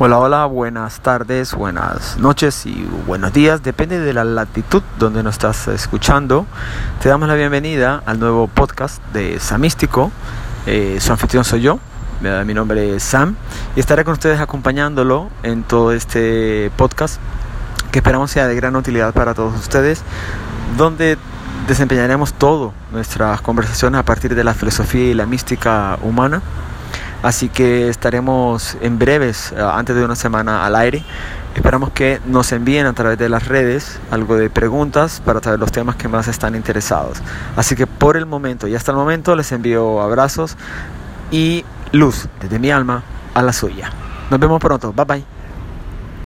Hola, hola, buenas tardes, buenas noches y buenos días, depende de la latitud donde nos estás escuchando. Te damos la bienvenida al nuevo podcast de Samístico. Eh, su anfitrión soy yo, mi nombre es Sam y estaré con ustedes acompañándolo en todo este podcast que esperamos sea de gran utilidad para todos ustedes, donde desempeñaremos todo nuestras conversaciones a partir de la filosofía y la mística humana Así que estaremos en breves, eh, antes de una semana al aire. Esperamos que nos envíen a través de las redes algo de preguntas para saber los temas que más están interesados. Así que por el momento y hasta el momento les envío abrazos y luz desde mi alma a la suya. Nos vemos pronto. Bye bye.